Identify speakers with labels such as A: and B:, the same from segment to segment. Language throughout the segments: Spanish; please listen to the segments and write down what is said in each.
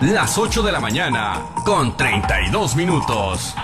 A: las 8 de la mañana, con 32 minutos.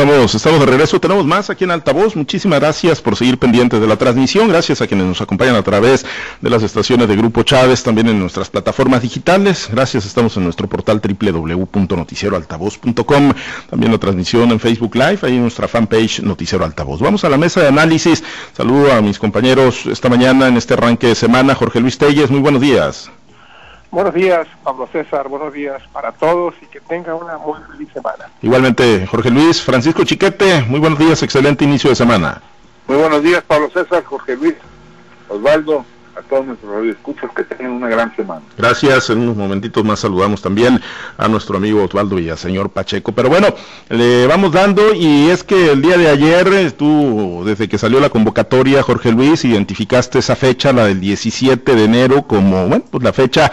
B: Estamos, de regreso, tenemos más aquí en Altavoz. Muchísimas gracias por seguir pendientes de la transmisión. Gracias a quienes nos acompañan a través de las estaciones de Grupo Chávez, también en nuestras plataformas digitales. Gracias, estamos en nuestro portal www.noticieroaltavoz.com. También la transmisión en Facebook Live, ahí en nuestra fanpage Noticiero Altavoz. Vamos a la mesa de análisis. Saludo a mis compañeros esta mañana en este arranque de semana. Jorge Luis Telles, muy buenos días.
C: Buenos días, Pablo César, buenos días para todos y que tenga una muy feliz semana.
B: Igualmente, Jorge Luis, Francisco Chiquete, muy buenos días, excelente inicio de semana.
D: Muy buenos días, Pablo César, Jorge Luis, Osvaldo, todos nuestros radioescuchos que tengan una gran semana.
B: Gracias, en unos momentitos más saludamos también a nuestro amigo Osvaldo y al señor Pacheco. Pero bueno, le vamos dando y es que el día de ayer, tú, desde que salió la convocatoria, Jorge Luis, identificaste esa fecha, la del 17 de enero, como, bueno, pues la fecha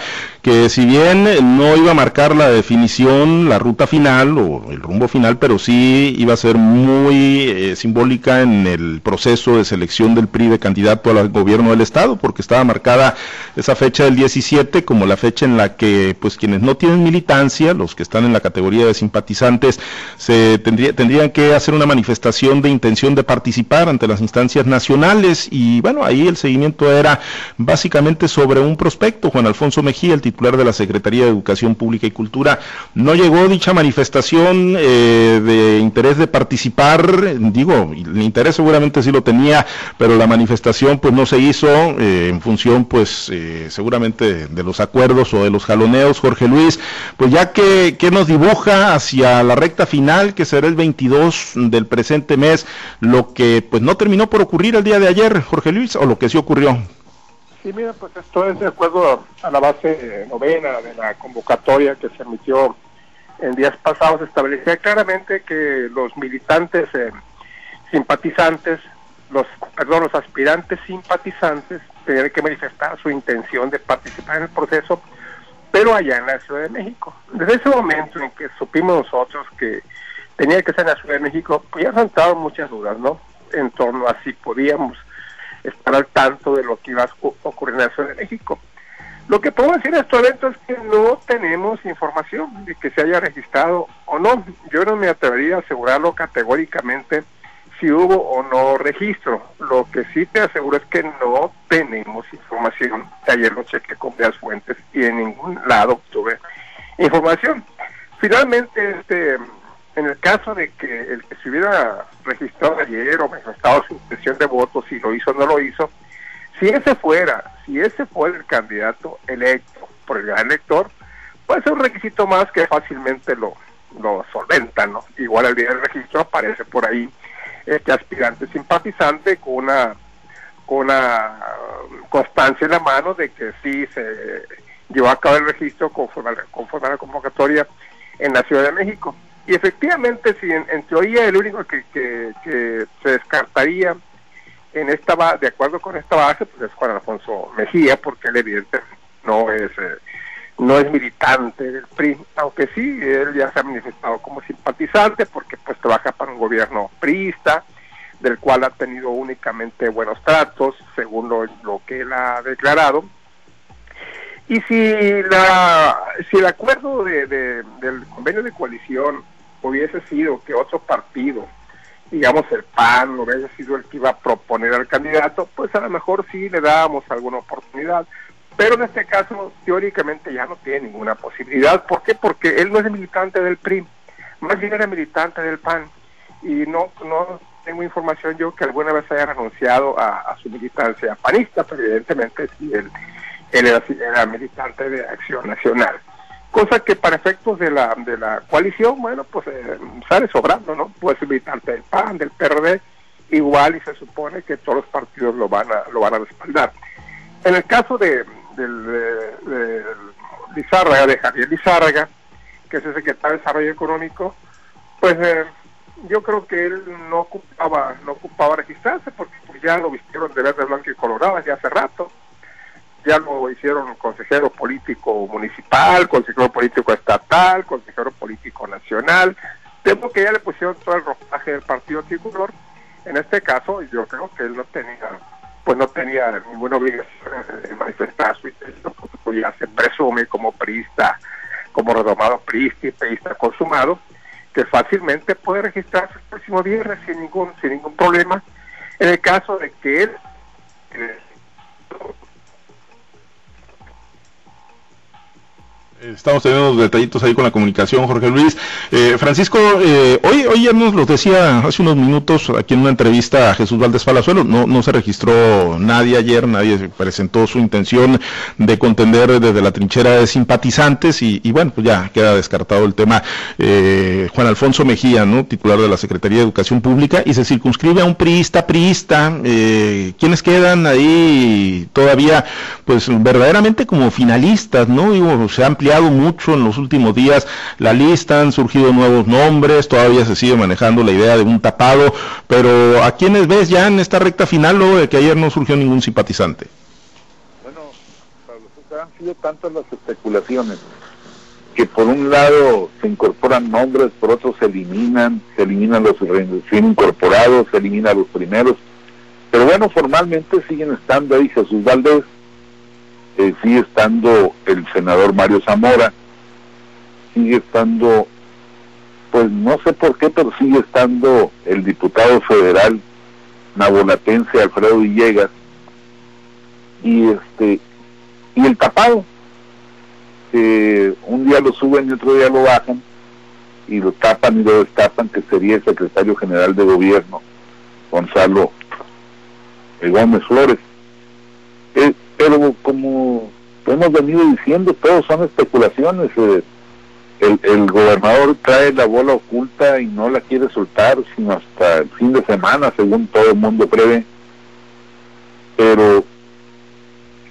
B: que si bien no iba a marcar la definición, la ruta final o el rumbo final, pero sí iba a ser muy eh, simbólica en el proceso de selección del PRI de candidato al gobierno del Estado, porque marcada esa fecha del 17 como la fecha en la que pues quienes no tienen militancia, los que están en la categoría de simpatizantes, se tendría, tendrían que hacer una manifestación de intención de participar ante las instancias nacionales y bueno, ahí el seguimiento era básicamente sobre un prospecto, Juan Alfonso Mejía, el titular de la Secretaría de Educación Pública y Cultura. No llegó dicha manifestación eh, de interés de participar, digo, el interés seguramente sí lo tenía, pero la manifestación pues no se hizo eh, en función pues eh, seguramente de los acuerdos o de los jaloneos, Jorge Luis, pues ya que, que nos dibuja hacia la recta final, que será el 22 del presente mes, lo que pues no terminó por ocurrir el día de ayer, Jorge Luis, o lo que sí ocurrió.
C: Sí, mira, pues esto es de acuerdo a la base novena de la convocatoria que se emitió en días pasados, establecía claramente que los militantes eh, simpatizantes, los, perdón, los aspirantes simpatizantes tenían que manifestar su intención de participar en el proceso, pero allá en la Ciudad de México. Desde ese momento en que supimos nosotros que tenía que ser en la Ciudad de México, pues ya entrado muchas dudas, ¿no? En torno a si podíamos estar al tanto de lo que iba a ocurrir en la Ciudad de México. Lo que puedo decir en este evento es que no tenemos información de que se haya registrado o no. Yo no me atrevería a asegurarlo categóricamente si hubo o no registro. Lo que sí te aseguro es que no tenemos información. Ayer lo chequé con varias fuentes y en ningún lado obtuve información. Finalmente, este, en el caso de que el que se hubiera registrado ayer o manifestado su intención de voto, si lo hizo o no lo hizo, si ese fuera, si ese fuera el candidato electo por el gran elector, puede ser un requisito más que fácilmente lo, lo solventa, ¿no? Igual el día del registro aparece por ahí este aspirante simpatizante con una con una constancia en la mano de que sí se llevó a cabo el registro conforme a la, conforme a la convocatoria en la Ciudad de México. Y efectivamente, si en, teoría el único que, se descartaría en esta de acuerdo con esta base, pues es Juan Alfonso Mejía, porque él evidentemente no es eh, no es militante del PRI, aunque sí, él ya se ha manifestado como simpatizante, porque pues trabaja para un gobierno priista, del cual ha tenido únicamente buenos tratos, según lo, lo que él ha declarado. Y si la si el acuerdo de, de, del convenio de coalición hubiese sido que otro partido, digamos el PAN, hubiese sido el que iba a proponer al candidato, pues a lo mejor sí le dábamos alguna oportunidad. Pero en este caso, teóricamente ya no tiene ninguna posibilidad. ¿Por qué? Porque él no es militante del PRI, más bien era militante del PAN. Y no, no tengo información yo que alguna vez haya renunciado a, su militancia panista, pero evidentemente sí, él, era, militante de Acción Nacional cosa que para efectos de la de la coalición, bueno, pues eh, sale sobrando, ¿no? Puede ser militante del PAN, del PRD, igual y se supone que todos los partidos lo van a lo van a respaldar. En el caso de, del de, Lizárraga, de Javier Lizárraga, que es el secretario de Desarrollo Económico, pues eh, yo creo que él no ocupaba no ocupaba registrarse porque pues, ya lo vistieron de verde, blanco y colorado ya hace rato ya lo hicieron consejero político municipal, consejero político estatal, consejero político nacional, tengo que ya le pusieron todo el ropaje del partido tricolor. En este caso, yo creo que él no tenía, pues no tenía ninguna obligación de manifestar su intención, porque ya se presume como priista, como redomado priista y priista consumado, que fácilmente puede registrarse el próximo viernes sin ningún, sin ningún problema. En el caso de que él
B: Estamos teniendo unos detallitos ahí con la comunicación, Jorge Luis. Eh, Francisco, eh, hoy, hoy ya nos lo decía hace unos minutos aquí en una entrevista a Jesús Valdés Palazuelo, no, no se registró nadie ayer, nadie presentó su intención de contender desde la trinchera de simpatizantes y, bueno, pues ya queda descartado el tema. Eh, Juan Alfonso Mejía, ¿no? titular de la Secretaría de Educación Pública, y se circunscribe a un priista, priista. ¿Quiénes quedan ahí todavía, pues verdaderamente como finalistas, ¿no? Digo, se mucho en los últimos días la lista, han surgido nuevos nombres, todavía se sigue manejando la idea de un tapado, pero ¿a quiénes ves ya en esta recta final luego de que ayer no surgió ningún simpatizante?
D: Bueno, Pablo, han sido tantas las especulaciones que por un lado se incorporan nombres, por otro se eliminan, se eliminan los recién incorporados, se eliminan los primeros, pero bueno, formalmente siguen estando ahí Jesús Valdés, eh, sigue estando el senador Mario Zamora, sigue estando, pues no sé por qué, pero sigue estando el diputado federal nabolatense Alfredo Villegas y este y el tapado que un día lo suben y otro día lo bajan y lo tapan y lo destapan que sería el secretario general de gobierno Gonzalo Gómez Flores. eh, pero como hemos venido diciendo, todos son especulaciones. Eh, el, el, gobernador trae la bola oculta y no la quiere soltar, sino hasta el fin de semana, según todo el mundo prevé. Pero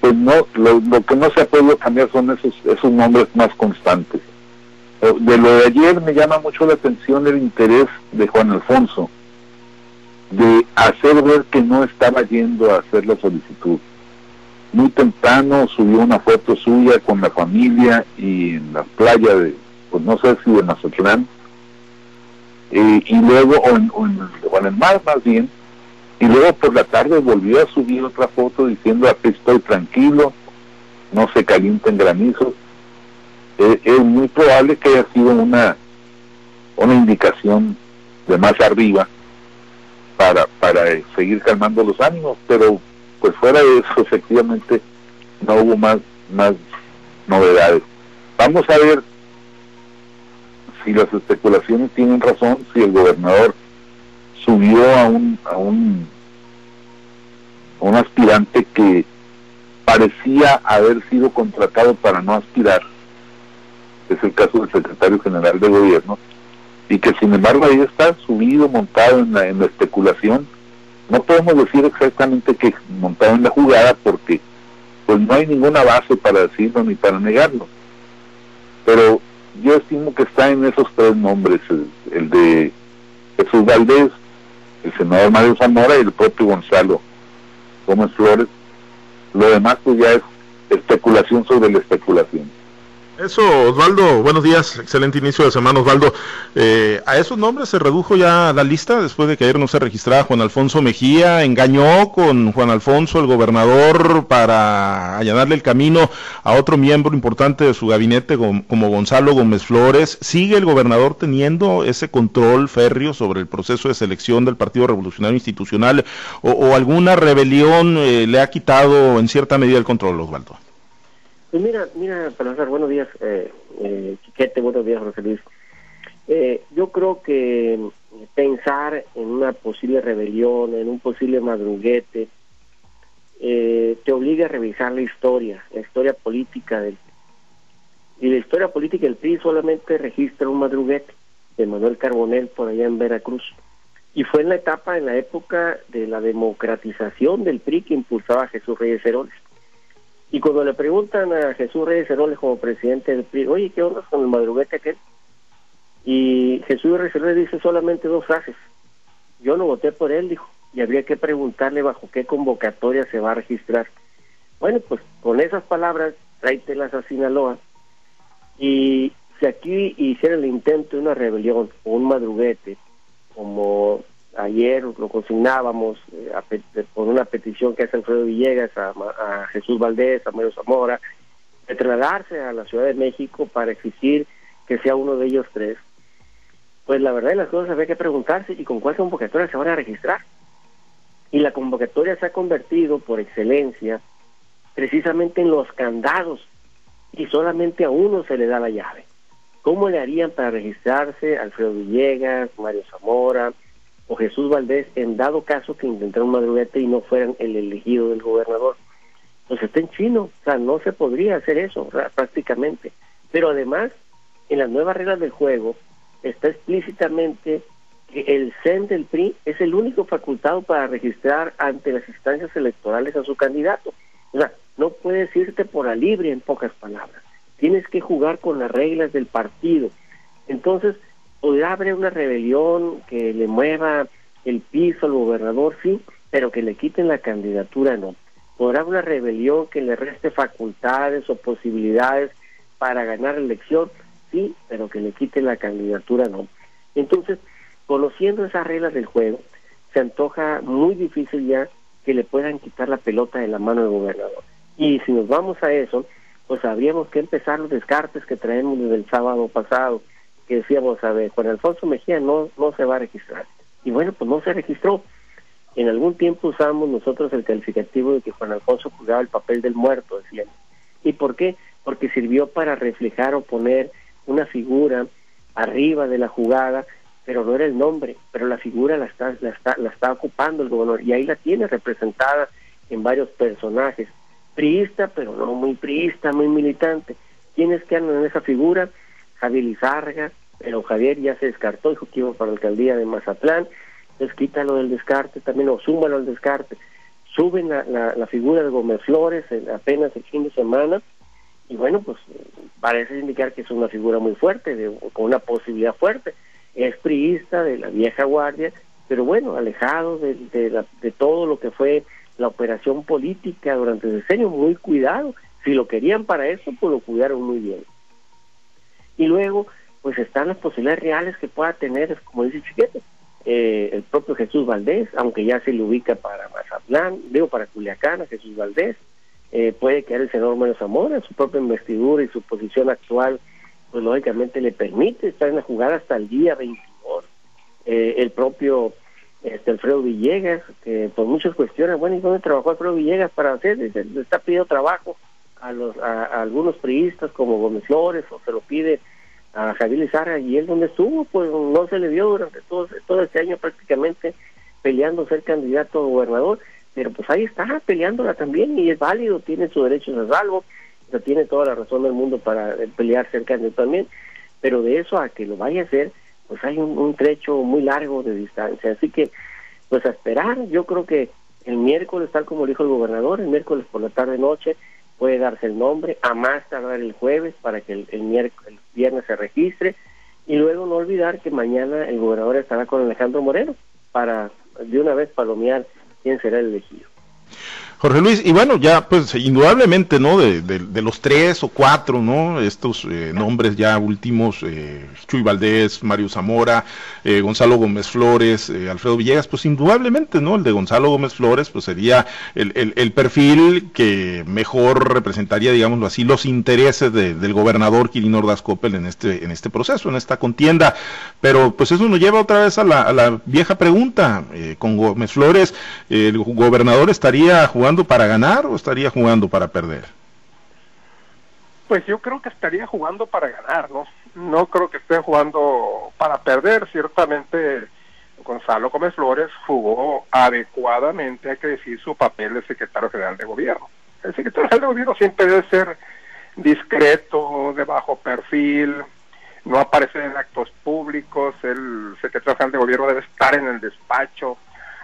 D: pues no, lo, que no se ha podido cambiar son esos, esos nombres más constantes. De lo de ayer me llama mucho la atención el interés de Juan Alfonso de hacer ver que no estaba yendo a hacer la solicitud muy temprano subió una foto suya con la familia y en la playa de, pues no sé si de Mazatlán, eh, y luego, o en, el mar más bien, y luego por la tarde volvió a subir otra foto diciendo aquí estoy tranquilo, no se calienten granizos. Eh, es muy probable que haya sido una, una indicación de más arriba para, para seguir calmando los ánimos, pero pues fuera de eso efectivamente no hubo más más novedades. Vamos a ver si las especulaciones tienen razón si el gobernador subió a un a un un aspirante que parecía haber sido contratado para no aspirar es el caso del secretario general de gobierno y que sin embargo ahí está subido montado en la, en la especulación no podemos decir exactamente que montado en la jugada porque pues no hay ninguna base para decirlo ni para negarlo. Pero yo estimo que está en esos tres nombres, el, de Jesús Valdés, el senador Mario Zamora y el propio Gonzalo Gómez Flores. Lo demás pues ya es especulación sobre la especulación.
B: Eso, Osvaldo, buenos días, excelente inicio de semana, Osvaldo. Eh, a esos nombres se redujo ya la lista después de que ayer no se registraba Juan Alfonso Mejía, engañó con Juan Alfonso, el gobernador, para allanarle el camino a otro miembro importante de su gabinete como Gonzalo Gómez Flores. ¿Sigue el gobernador teniendo ese control férreo sobre el proceso de selección del Partido Revolucionario Institucional o, alguna rebelión eh, le ha quitado en cierta medida el control, Osvaldo?
E: Pues mira, mira, para buenos días, eh, eh, Chiquete, buenos días, José Luis. Eh, yo creo que pensar en una posible rebelión, en un posible madruguete, eh, te obliga a revisar la historia, la historia política del y la historia política del PRI solamente registra un madruguete de Manuel Carbonel por allá en Veracruz. Y fue en la etapa, en la época de la democratización del PRI que impulsaba Jesús Reyes Heroles. Y cuando le preguntan a Jesús Reyes Heroles como presidente del PRI, oye, ¿qué onda con el madruguete aquel? Y Jesús Reyes Heroles dice solamente dos frases. Yo no voté por él, dijo, y habría que preguntarle bajo qué convocatoria se va a registrar. Bueno, pues con esas palabras, tráetelas a Sinaloa y si aquí hiciera el intento de una rebelión o un madruguete, como ayer lo consignábamos eh, por una petición que hace Alfredo Villegas a, Jesús Valdés, a Mario Zamora, de trasladarse a la Ciudad de México para exigir que sea uno de ellos tres, pues la verdad de las cosas había que preguntarse y con cuál convocatoria se van a registrar. Y la convocatoria se ha convertido por excelencia precisamente en los candados y solamente a uno se le da la llave. ¿Cómo le harían para registrarse Alfredo Villegas, Mario Zamora o Jesús Valdés en dado caso que intentaran un madruguete y no fueran el elegido del gobernador? Pues está en chino, o sea, no se podría hacer eso prácticamente. Pero además, en las nuevas reglas del juego está explícitamente que el CEN del PRI es el único facultado para registrar ante las instancias electorales a su candidato. O sea, no puedes irte por la libre en pocas palabras. Tienes que jugar con las reglas del partido. Entonces, podrá haber una rebelión que le mueva el piso al gobernador, sí, pero que le quiten la candidatura, no. Podrá haber una rebelión que le reste facultades o posibilidades para ganar elección, sí, pero que le quiten la candidatura, no. Entonces, conociendo esas reglas del juego, se antoja muy difícil ya que le puedan quitar la pelota de la mano del gobernador. Y si nos vamos a eso, pues habríamos que empezar los descartes que traemos desde el sábado pasado, que decíamos, a ver, Juan Alfonso Mejía no, no se va a registrar. Y bueno, pues no se registró. En algún tiempo usamos nosotros el calificativo de que Juan Alfonso jugaba el papel del muerto, decíamos. ¿Y por qué? Porque sirvió para reflejar o poner una figura arriba de la jugada, pero no era el nombre, pero la figura la está, la está, la está ocupando el gobernador y ahí la tiene representada en varios personajes priista, pero no muy priista, muy militante. ¿Quiénes quedan en esa figura? Javier Lizarga, pero Javier ya se descartó, dijo que iba para la alcaldía de Mazatlán, entonces quítalo del descarte también, o súmalo al descarte. Suben la, la, figura de Gómez Flores apenas el fin de semana, y bueno, pues parece indicar que es una figura muy fuerte, de, con una posibilidad fuerte. Es priista de la vieja guardia, pero bueno, alejado de, de, de todo lo que fue la operación política durante ese año, muy cuidado. Si lo querían para eso, pues lo cuidaron muy bien. Y luego, pues están las posibilidades reales que pueda tener, como dice Chiquete, eh, el propio Jesús Valdés, aunque ya se le ubica para Mazatlán, digo para Culiacán, Jesús Valdés, eh, puede quedar el senador Manuel Zamora, su propia investidura y su posición actual, pues lógicamente le permite estar en la jugada hasta el día 22. Eh, el propio este Alfredo Villegas, que por muchas cuestiones, bueno, ¿y dónde trabajó Alfredo Villegas para hacer? Le está pidiendo trabajo a, los, a, algunos priistas como Gómez Flores o se lo pide a Javier Lizarra y él donde estuvo, pues no se le vio durante todo, todo este año prácticamente peleando ser candidato a gobernador, pero pues ahí está peleándola también y es válido, tiene su derecho a salvo, o tiene toda la razón del mundo para pelear ser candidato también, pero de eso a que lo vaya a hacer, pues hay un, trecho muy largo de distancia. Así que, pues a esperar, yo creo que el miércoles, tal como dijo el gobernador, el miércoles por la tarde-noche puede darse el nombre, a más tardar el jueves para que el, miércoles, el viernes se registre y luego no olvidar que mañana el gobernador estará con Alejandro Moreno para de una vez palomear quién será el elegido.
B: Jorge Luis, y bueno, ya pues indudablemente, ¿no? De, de, los tres o cuatro, ¿no? Estos eh, nombres ya últimos, eh, Chuy Valdés, Mario Zamora, eh, Gonzalo Gómez Flores, eh, Alfredo Villegas, pues indudablemente, ¿no? El de Gonzalo Gómez Flores, pues sería el, el, perfil que mejor representaría, digámoslo así, los intereses del gobernador Quirino Ordaz Coppel en este, en este proceso, en esta contienda. Pero pues eso nos lleva otra vez a la, a la vieja pregunta, con Gómez Flores, el gobernador estaría jugando jugando para ganar o estaría jugando para perder?
C: Pues yo creo que estaría jugando para ganar, ¿no? No creo que esté jugando para perder. Ciertamente Gonzalo Gómez Flores jugó adecuadamente, hay que decir, su papel de secretario general de gobierno. El secretario general de gobierno siempre debe ser discreto, de bajo perfil, no aparecer en actos públicos, el secretario general de gobierno debe estar en el despacho,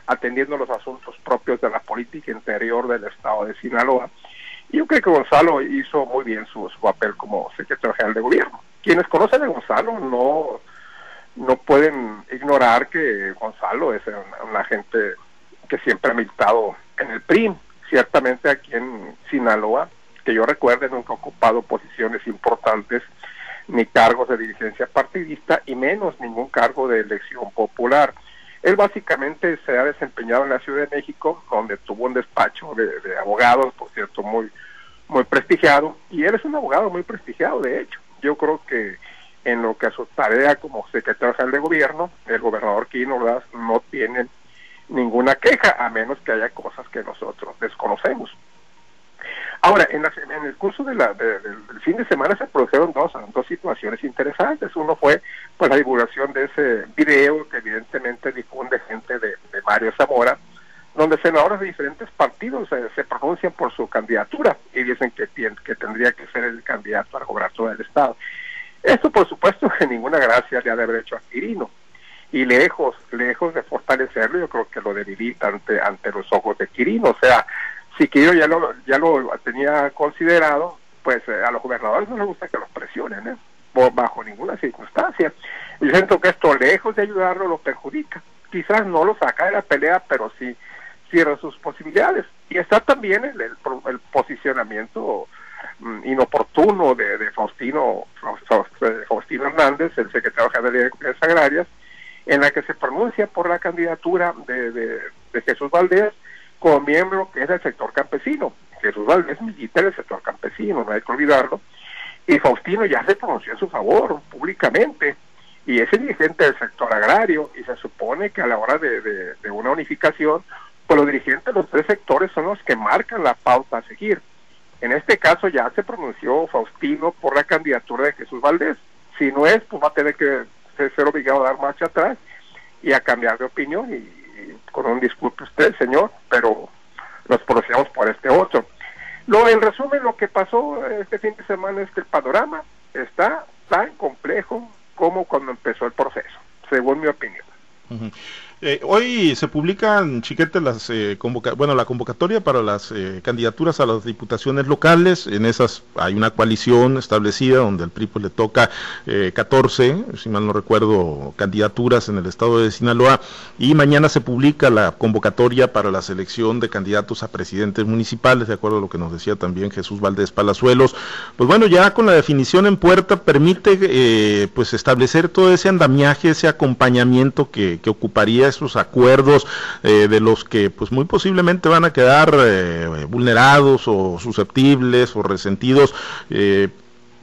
C: atendiendo los asuntos propios de la política interior del estado de Sinaloa. Y yo creo que Gonzalo hizo muy bien su, papel como secretario general de gobierno. Quienes conocen a Gonzalo no, no pueden ignorar que Gonzalo es una, gente que siempre ha militado en el PRI, ciertamente aquí en Sinaloa, que yo recuerde, nunca ha ocupado posiciones importantes ni cargos de dirigencia partidista y menos ningún cargo de elección popular. Él básicamente se ha desempeñado en la Ciudad de México, donde tuvo un despacho de, abogados, por cierto, muy, muy prestigiado, y él es un abogado muy prestigiado, de hecho. Yo creo que en lo que a su tarea como secretario de gobierno, el gobernador Quino no tiene ninguna queja, a menos que haya cosas que nosotros desconocemos. Ahora, en, en el curso de la, del fin de semana se produjeron dos, dos situaciones interesantes. Uno fue pues la divulgación de ese video que evidentemente difunde gente de, de Mario Zamora, donde senadores de diferentes partidos se pronuncian por su candidatura y dicen que, que tendría que ser el candidato al gobernador del Estado. Esto, por supuesto, que ninguna gracia le ha de haber hecho a Quirino. Y lejos, lejos de fortalecerlo, yo creo que lo debilita ante, ante los ojos de Quirino. O sea, si Quirino ya lo, ya lo tenía considerado, pues eh, a los gobernadores no les gusta que los presionen, ¿eh? bajo ninguna circunstancia. Yo siento que esto, lejos de ayudarlo, lo perjudica. Quizás no lo saca de la pelea, pero sí cierra sus posibilidades. Y está también el, el, el posicionamiento mm, inoportuno de, de Faustino, Faustino Hernández, el secretario general de Elecciones Agrarias, en la que se pronuncia por la candidatura de, de, de Jesús Valdés como miembro que es del sector campesino. Jesús Valdés milita del sector campesino, no hay que olvidarlo. Y Faustino ya se pronunció a su favor públicamente y es el dirigente del sector agrario y se supone que a la hora de, de, de una unificación, pues los dirigentes de los tres sectores son los que marcan la pauta a seguir. En este caso ya se pronunció Faustino por la candidatura de Jesús Valdés. Si no es, pues va a tener que ser obligado a dar marcha atrás y a cambiar de opinión y, con un disculpe usted, señor, pero nos pronunciamos por este otro. Lo, en resumen, lo que pasó este fin de semana es que el panorama está tan complejo como cuando empezó el proceso, según mi opinión.
B: Eh, hoy se publican, Chiquete, las, eh, bueno, la convocatoria para las eh, candidaturas a las diputaciones locales. En esas hay una coalición establecida donde al PRI pues, le toca 14, si mal no recuerdo, candidaturas en el estado de Sinaloa. Y mañana se publica la convocatoria para la selección de candidatos a presidentes municipales, de acuerdo a lo que nos decía también Jesús Valdés Palazuelos. Pues bueno, ya con la definición en puerta permite pues establecer todo ese andamiaje, ese acompañamiento que, que ocuparía esos acuerdos eh, de los que pues muy posiblemente van a quedar eh, vulnerados o susceptibles o resentidos eh,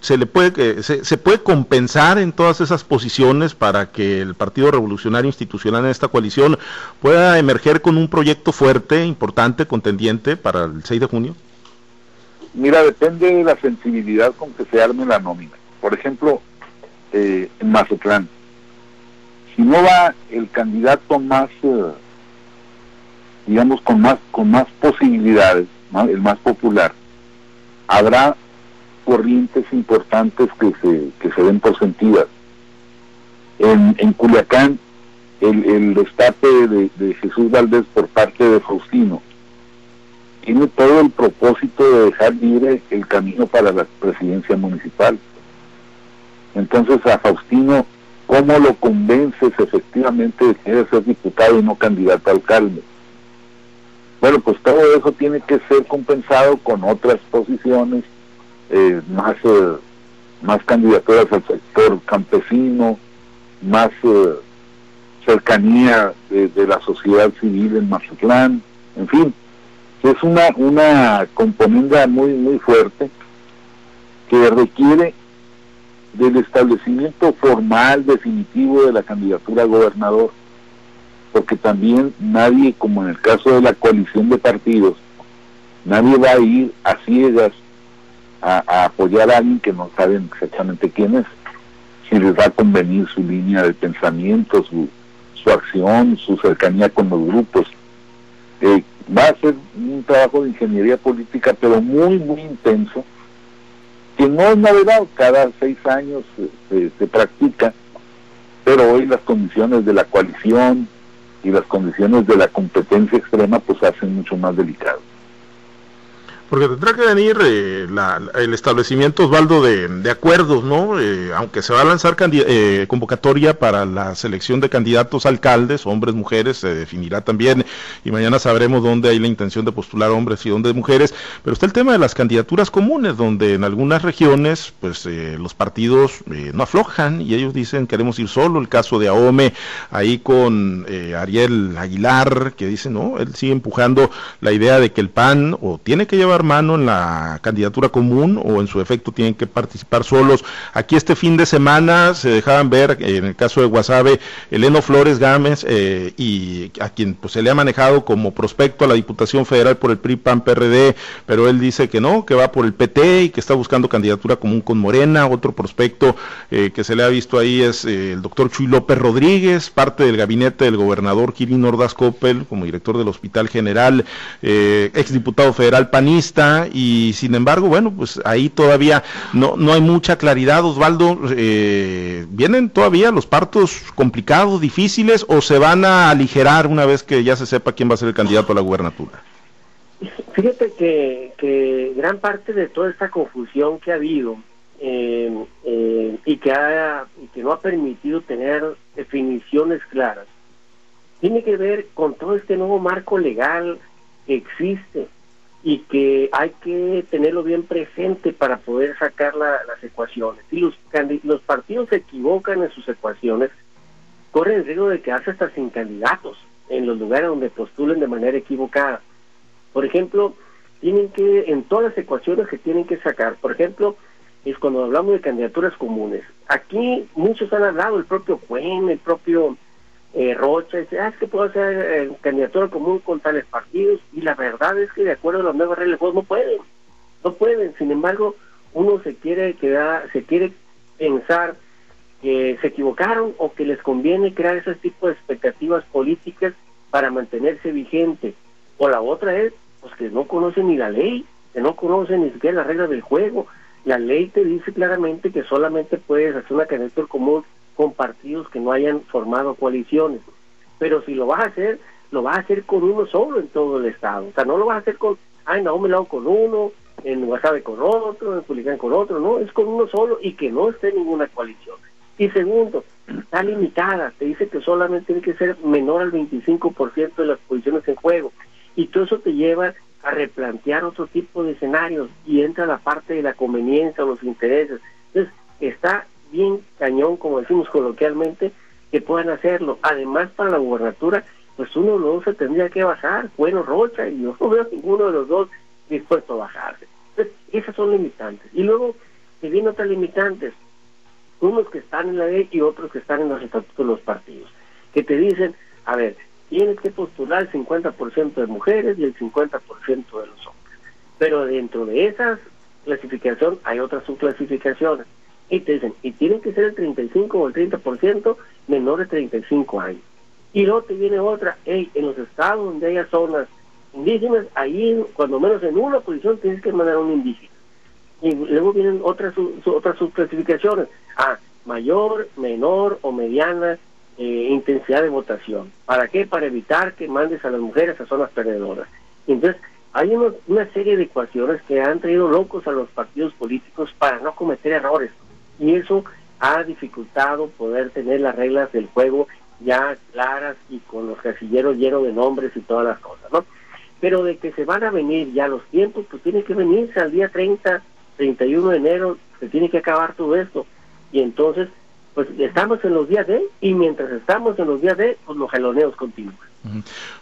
B: se le puede se, se, puede compensar en todas esas posiciones para que el Partido Revolucionario Institucional en esta coalición pueda emerger con un proyecto fuerte, importante, contendiente para el 6 de junio?
D: Mira, depende de la sensibilidad con que se arme la nómina. Por ejemplo, eh, en Mazatlán, si no va el candidato más, eh, digamos, con más, con más posibilidades, el más popular, habrá corrientes importantes que se, que se den por sentidas. En, en Culiacán, el, el destape de, de Jesús Valdés por parte de Faustino tiene todo el propósito de dejar libre el camino para la presidencia municipal. Entonces a Faustino ¿Cómo lo convences efectivamente de que quiere ser diputado y no candidato a alcalde? Bueno, pues todo eso tiene que ser compensado con otras posiciones, eh, más, eh, más candidaturas al sector campesino, más eh, cercanía de, de, la sociedad civil en Mazatlán, en fin, es una, una componenda muy, muy fuerte que requiere del establecimiento formal, definitivo de la candidatura a gobernador, porque también nadie, como en el caso de la coalición de partidos, nadie va a ir a ciegas a, apoyar a alguien que no saben exactamente quién es, si les va a convenir su línea de pensamiento, su, su acción, su cercanía con los grupos. Eh, va a ser un trabajo de ingeniería política, pero muy, muy intenso, que no es novedad, cada seis años se, se, practica, pero hoy las condiciones de la coalición y las condiciones de la competencia extrema pues hacen mucho más delicado.
B: Porque tendrá que venir eh, el establecimiento, Osvaldo, de, acuerdos, ¿no? Eh, aunque se va a lanzar eh, convocatoria para la selección de candidatos alcaldes, hombres, mujeres, se definirá también, y mañana sabremos dónde hay la intención de postular hombres y dónde mujeres, pero está el tema de las candidaturas comunes, donde en algunas regiones, pues los partidos no aflojan y ellos dicen queremos ir solo, el caso de AOME, ahí con Ariel Aguilar, que dice, no, él sigue empujando la idea de que el PAN o tiene que llevar mano en la candidatura común o en su efecto tienen que participar solos. Aquí este fin de semana se dejaban ver, en el caso de Guasave, Eleno Flores Gámez, eh, y a quien pues, se le ha manejado como prospecto a la Diputación Federal por el PRI, PAN, PRD, pero él dice que no, que va por el PT y que está buscando candidatura común con Morena. Otro prospecto eh, que se le ha visto ahí es eh, el doctor Chuy López Rodríguez, parte del gabinete del gobernador Kirin Ordaz Coppel, como director del Hospital General, exdiputado federal panista y sin embargo, bueno, pues ahí todavía no, no hay mucha claridad, Osvaldo. Eh, ¿Vienen todavía los partos complicados, difíciles o se van a aligerar una vez que ya se sepa quién va a ser el candidato a la gubernatura?
E: Fíjate que, gran parte de toda esta confusión que ha habido eh, eh, y, que ha, y que no ha permitido tener definiciones claras tiene que ver con todo este nuevo marco legal que existe y que hay que tenerlo bien presente para poder sacar las ecuaciones. Si los, los partidos se equivocan en sus ecuaciones, corren el riesgo de quedarse hasta sin candidatos en los lugares donde postulen de manera equivocada. Por ejemplo, tienen que, en todas las ecuaciones que tienen que sacar, por ejemplo, es cuando hablamos de candidaturas comunes. Aquí muchos han hablado, el propio Cuen, el propio eh, Rocha dice, ah, es que puedo hacer eh, candidatura común con tales partidos, y la verdad es que de acuerdo a las nuevas reglas no pueden, no pueden, sin embargo, uno se quiere quedar, se quiere pensar que se equivocaron o que les conviene crear ese tipo de expectativas políticas para mantenerse vigente. O la otra es, pues que no conocen ni la ley, que no conocen ni siquiera las reglas del juego. La ley te dice claramente que solamente puedes hacer una candidatura común con partidos que no hayan formado coaliciones. Pero si lo vas a hacer, lo vas a hacer con uno solo en todo el Estado. O sea, no lo vas a hacer con, me lo hago con uno, en Guasave con otro, en Culiacán con otro, no, es con uno solo y que no esté en ninguna coalición. Y segundo, está limitada, te dice que solamente tiene que ser menor al 25% de las posiciones en juego. Y todo eso te lleva a replantear otro tipo de escenarios y entra la parte de la conveniencia o los intereses. Entonces, está bien cañón, como decimos coloquialmente, que puedan hacerlo. Además, para la gubernatura, pues uno de los dos se tendría que bajar, bueno, Rocha, y yo no veo ninguno de los dos dispuesto a bajarse. Entonces, esas son limitantes. Y luego, que vienen otras limitantes, unos que están en la ley y otros que están en los estatutos de los partidos, que te dicen, a ver, tienes que postular el 50% de mujeres y el 50% de los hombres. Pero dentro de esas clasificación hay otras subclasificaciones y te dicen, y tiene que ser el 35 o el 30% menor de 35 años. Y luego te viene otra, hey, en los estados donde haya zonas indígenas, ahí cuando menos en una posición tienes que mandar a un indígena. Y luego vienen otras otras subclasificaciones, ah, mayor, menor o mediana eh, intensidad de votación. ¿Para qué? Para evitar que mandes a las mujeres a zonas perdedoras. Entonces, hay una serie de ecuaciones que han traído locos a los partidos políticos para no cometer errores y eso ha dificultado poder tener las reglas del juego ya claras y con los casilleros llenos de nombres y todas las cosas, ¿no? Pero de que se van a venir ya los tiempos, pues tiene que venirse al día 30, 31 de enero, se tiene que acabar todo esto. Y entonces, pues estamos en los días de, y mientras estamos en los días de, pues los jaloneos continúan.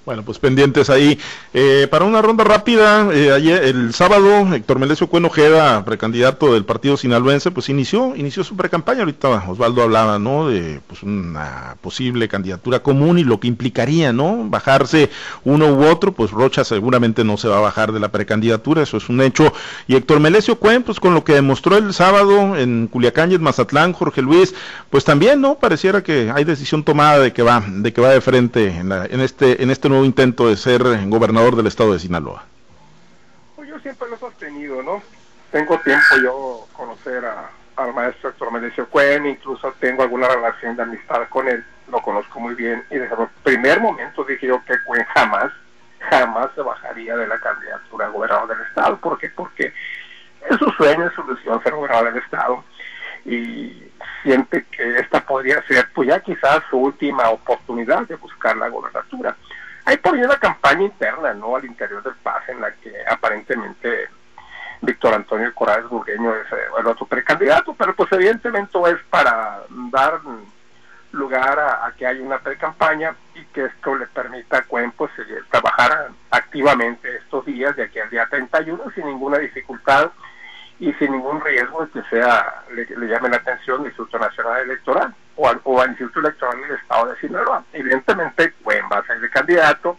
B: Bueno, pues pendientes ahí. Eh, para una ronda rápida, eh, ayer, el sábado, Héctor Melesio Cuenojeda, precandidato del partido sinaloense, pues inició, inició su precampaña. Ahorita Osvaldo hablaba, ¿no? De pues una posible candidatura común y lo que implicaría, ¿no? Bajarse uno u otro, pues Rocha seguramente no se va a bajar de la precandidatura, eso es un hecho. Y Héctor Melesio Cuen, pues con lo que demostró el sábado en Culiacán y en Mazatlán, Jorge Luis, pues también, ¿no? Pareciera que hay decisión tomada de que va, de que va de frente en, la, en este, en este nuevo intento de ser gobernador del estado de Sinaloa?
C: Pues yo siempre lo he sostenido, ¿no? Tengo tiempo yo conocer a, al maestro Héctor Melesio Cuen, incluso tengo alguna relación de amistad con él, lo conozco muy bien, y desde el primer momento dije yo que Cuen jamás jamás se bajaría de la candidatura a gobernador del Estado. ¿Por qué? Porque es su sueño, es su ilusión ser gobernador del Estado y siente que esta podría ser, pues ya quizás su última oportunidad de buscar la gobernatura. Hay por ahí una campaña interna, ¿no? Al interior del PAS en la que aparentemente Víctor Antonio Corrales Burgueño es eh, el otro precandidato, pero pues evidentemente es para dar lugar a, que haya una pre-campaña y que esto le permita a Cuen pues, trabajar activamente estos días de aquí al día 31 sin ninguna dificultad y sin ningún riesgo de que sea le, llame la atención el Instituto Nacional Electoral o al, o al Instituto Electoral del Estado de Sinaloa. Evidentemente, Cuen va a ser el candidato,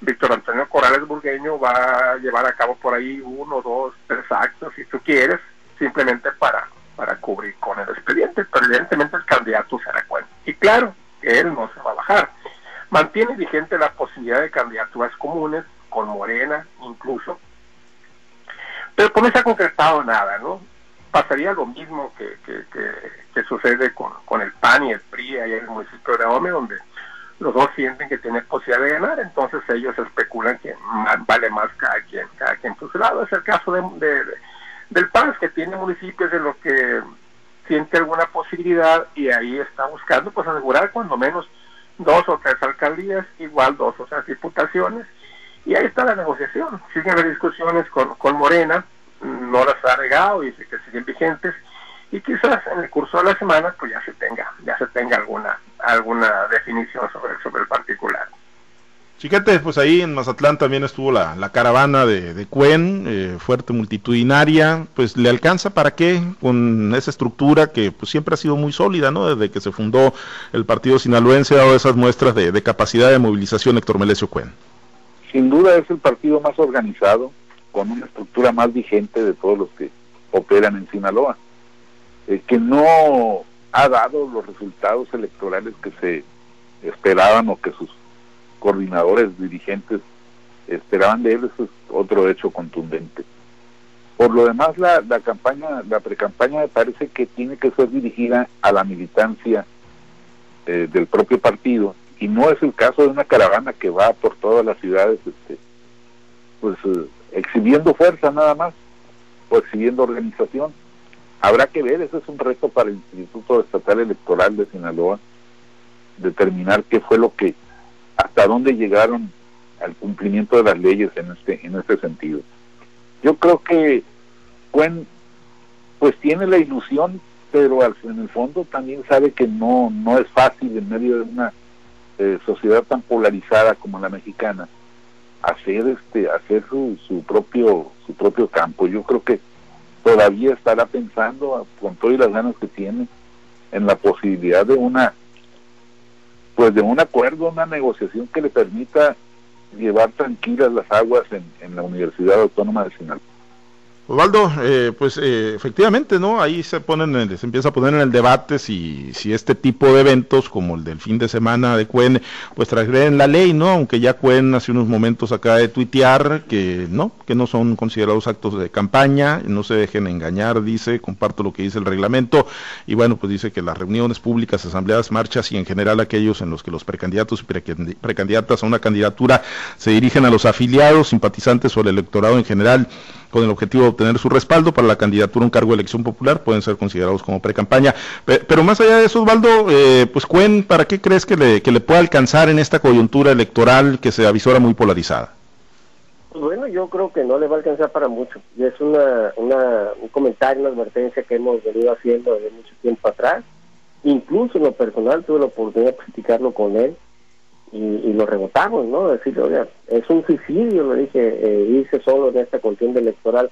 C: Víctor Antonio Corrales Burgueño va a llevar a cabo por ahí uno, dos, tres actos, si tú quieres, simplemente para para cubrir con el expediente, pero evidentemente el candidato será cuenta. Y claro, él no se va a bajar. Mantiene vigente la posibilidad de candidaturas comunes, con Morena incluso, pero pues no se ha concretado nada, ¿no? Pasaría lo mismo que, que, sucede con, con, el PAN y el PRI allá en el municipio de Ome, donde los dos sienten que tienen posibilidad de ganar, entonces ellos especulan que vale más cada quien, cada quien por su lado. Es el caso de del PAS, que tiene municipios en los que siente alguna posibilidad y ahí está buscando pues asegurar cuando menos dos o tres alcaldías, igual dos o tres diputaciones, y ahí está la negociación. Siguen las discusiones con, con Morena, no las ha regado y dice que siguen vigentes, y quizás en el curso de la semana pues ya se tenga, ya se tenga alguna, alguna definición sobre, sobre el particular.
B: Chiquete, pues ahí en Mazatlán también estuvo la, caravana de, de Cuen, eh, fuerte, multitudinaria, pues le alcanza para qué con esa estructura que pues siempre ha sido muy sólida, ¿no? Desde que se fundó el partido sinaloense ha dado esas muestras de, capacidad de movilización Héctor Melesio Cuen.
D: Sin duda es el partido más organizado, con una estructura más vigente de todos los que operan en Sinaloa, eh, que no ha dado los resultados electorales que se esperaban o que sus coordinadores, dirigentes esperaban de él, eso es otro hecho contundente. Por lo demás, la, la campaña, la precampaña me parece que tiene que ser dirigida a la militancia eh, del propio partido y no es el caso de una caravana que va por todas las ciudades, este, pues eh, exhibiendo fuerza nada más o exhibiendo organización. Habrá que ver, ese es un reto para el Instituto Estatal Electoral de Sinaloa, determinar qué fue lo que hasta dónde llegaron al cumplimiento de las leyes en este en este sentido. Yo creo que Cuen pues tiene la ilusión, pero en el fondo también sabe que no no es fácil en medio de una eh, sociedad tan polarizada como la mexicana hacer este hacer su, su propio su propio campo. Yo creo que todavía estará pensando con todas las ganas que tiene en la posibilidad de una pues de un acuerdo, una negociación que le permita llevar tranquilas las aguas en, en la Universidad Autónoma de Sinaloa.
B: Osvaldo, eh, pues eh, efectivamente, ¿no? Ahí se ponen, se empieza a poner en el debate si, si este tipo de eventos, como el del fin de semana de Cuen, pues transgreden la ley, ¿no? Aunque ya Cuen hace unos momentos acaba de tuitear que no, que no son considerados actos de campaña, no se dejen engañar, dice, comparto lo que dice el reglamento, y bueno, pues dice que las reuniones públicas, asambleas, marchas y en general aquellos en los que los precandidatos y precandidatas a una candidatura se dirigen a los afiliados, simpatizantes o al electorado en general, con el objetivo de obtener su respaldo para la candidatura a un cargo de elección popular, pueden ser considerados como pre-campaña. Pero más allá de eso, Osvaldo, eh, pues Cuen, ¿para qué crees que le, que le pueda alcanzar en esta coyuntura electoral que se avisora muy polarizada?
E: Bueno, yo creo que no le va a alcanzar para mucho. Y es una, una, un comentario, una advertencia que hemos venido haciendo desde mucho tiempo atrás. Incluso en lo personal tuve la oportunidad de platicarlo con él y, lo rebotamos, ¿no? Decir, oiga, es un suicidio, le dije, eh, irse solo en esta contienda electoral.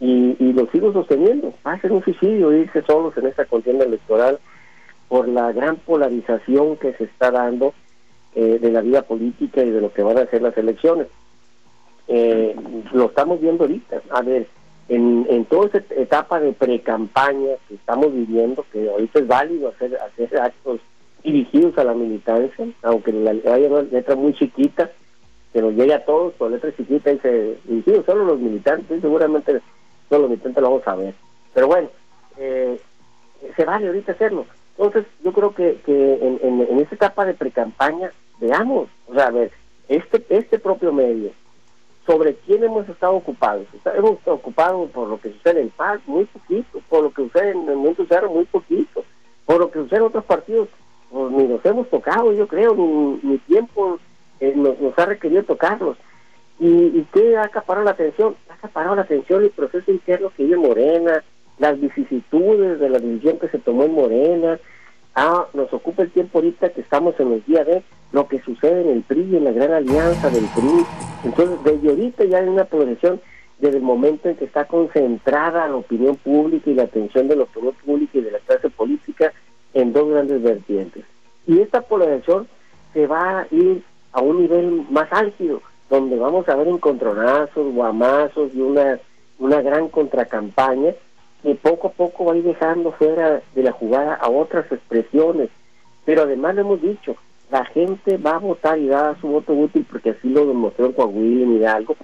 E: Y, y lo sigo sosteniendo, va a ser un suicidio irse solos en esta contienda electoral por la gran polarización que se está dando eh, de la vida política y de lo que van a ser las elecciones. Eh, lo estamos viendo ahorita. A ver, en, en toda esta etapa de pre-campaña que estamos viviendo, que ahorita es válido hacer, hacer actos dirigidos a la militancia, aunque la, haya una letra muy chiquita, que nos llegue a todos, con letra chiquita dice dirigidos solo los militantes, seguramente todos los militantes lo vamos a ver. Pero bueno, eh, se vale ahorita hacerlo. Entonces, yo creo que, en, esta etapa de pre-campaña, veamos, o sea, a ver, este, este propio medio, sobre quién hemos estado ocupados. Hemos estado ocupados por lo que sucede en Paz, muy poquito, por lo que sucede en el Movimiento Cerro, muy poquito, por lo que sucede en otros partidos, pues ni nos hemos tocado, yo creo, ni, tiempo eh, nos, ha requerido tocarlos. ¿Y, ¿Y qué ha acaparado la atención? Ha acaparado la atención el proceso interno que vive Morena, las vicisitudes de la decisión que se tomó en Morena, ah, nos ocupa el tiempo ahorita que estamos en el día de lo que sucede en el PRI, en la gran alianza del PRI. Entonces, desde ahorita ya hay una progresión desde el momento en que está concentrada la opinión pública y la atención de la opinión pública y de la clase política en dos grandes vertientes. Y esta polarización se va a ir a un nivel más álgido, donde vamos a ver encontronazos, guamazos y una, una gran contracampaña que poco a poco va a ir dejando fuera de la jugada a otras expresiones. Pero además le hemos dicho, la gente va a votar y da su voto útil, porque así lo demostró en Coahuila y Hidalgo,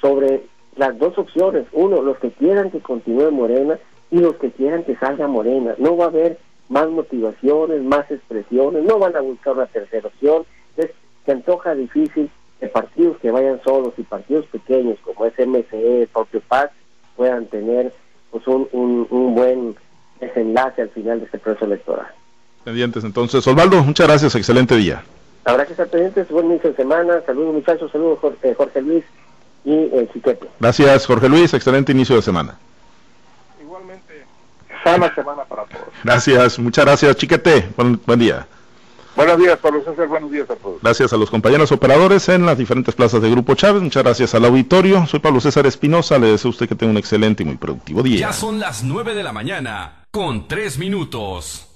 E: sobre las dos opciones. Uno, los que quieran que continúe Morena y los que quieran que salga Morena. No va a haber más motivaciones, más expresiones, no van a buscar una tercera opción. Es, se antoja difícil que partidos que vayan solos y partidos pequeños como es MCE, propio Paz, puedan tener pues un, un, buen desenlace al final de este proceso electoral.
B: Pendientes entonces. Osvaldo, muchas gracias, excelente día.
E: Habrá que estar pendientes, buen inicio de semana. Saludos muchachos, saludos Jorge, Jorge Luis y el Chiquete.
B: Gracias Jorge Luis, excelente inicio de semana.
C: Sana semana para todos.
B: Gracias, muchas gracias Chiquete, buen, buen día.
D: Buenos días, Pablo César. Buenos días a todos.
B: Gracias a los compañeros operadores en las diferentes plazas de Grupo Chávez. Muchas gracias al auditorio. Soy Pablo César Espinosa. Le deseo a usted que tenga un excelente y muy productivo día.
A: Ya son las nueve de la mañana, con tres minutos.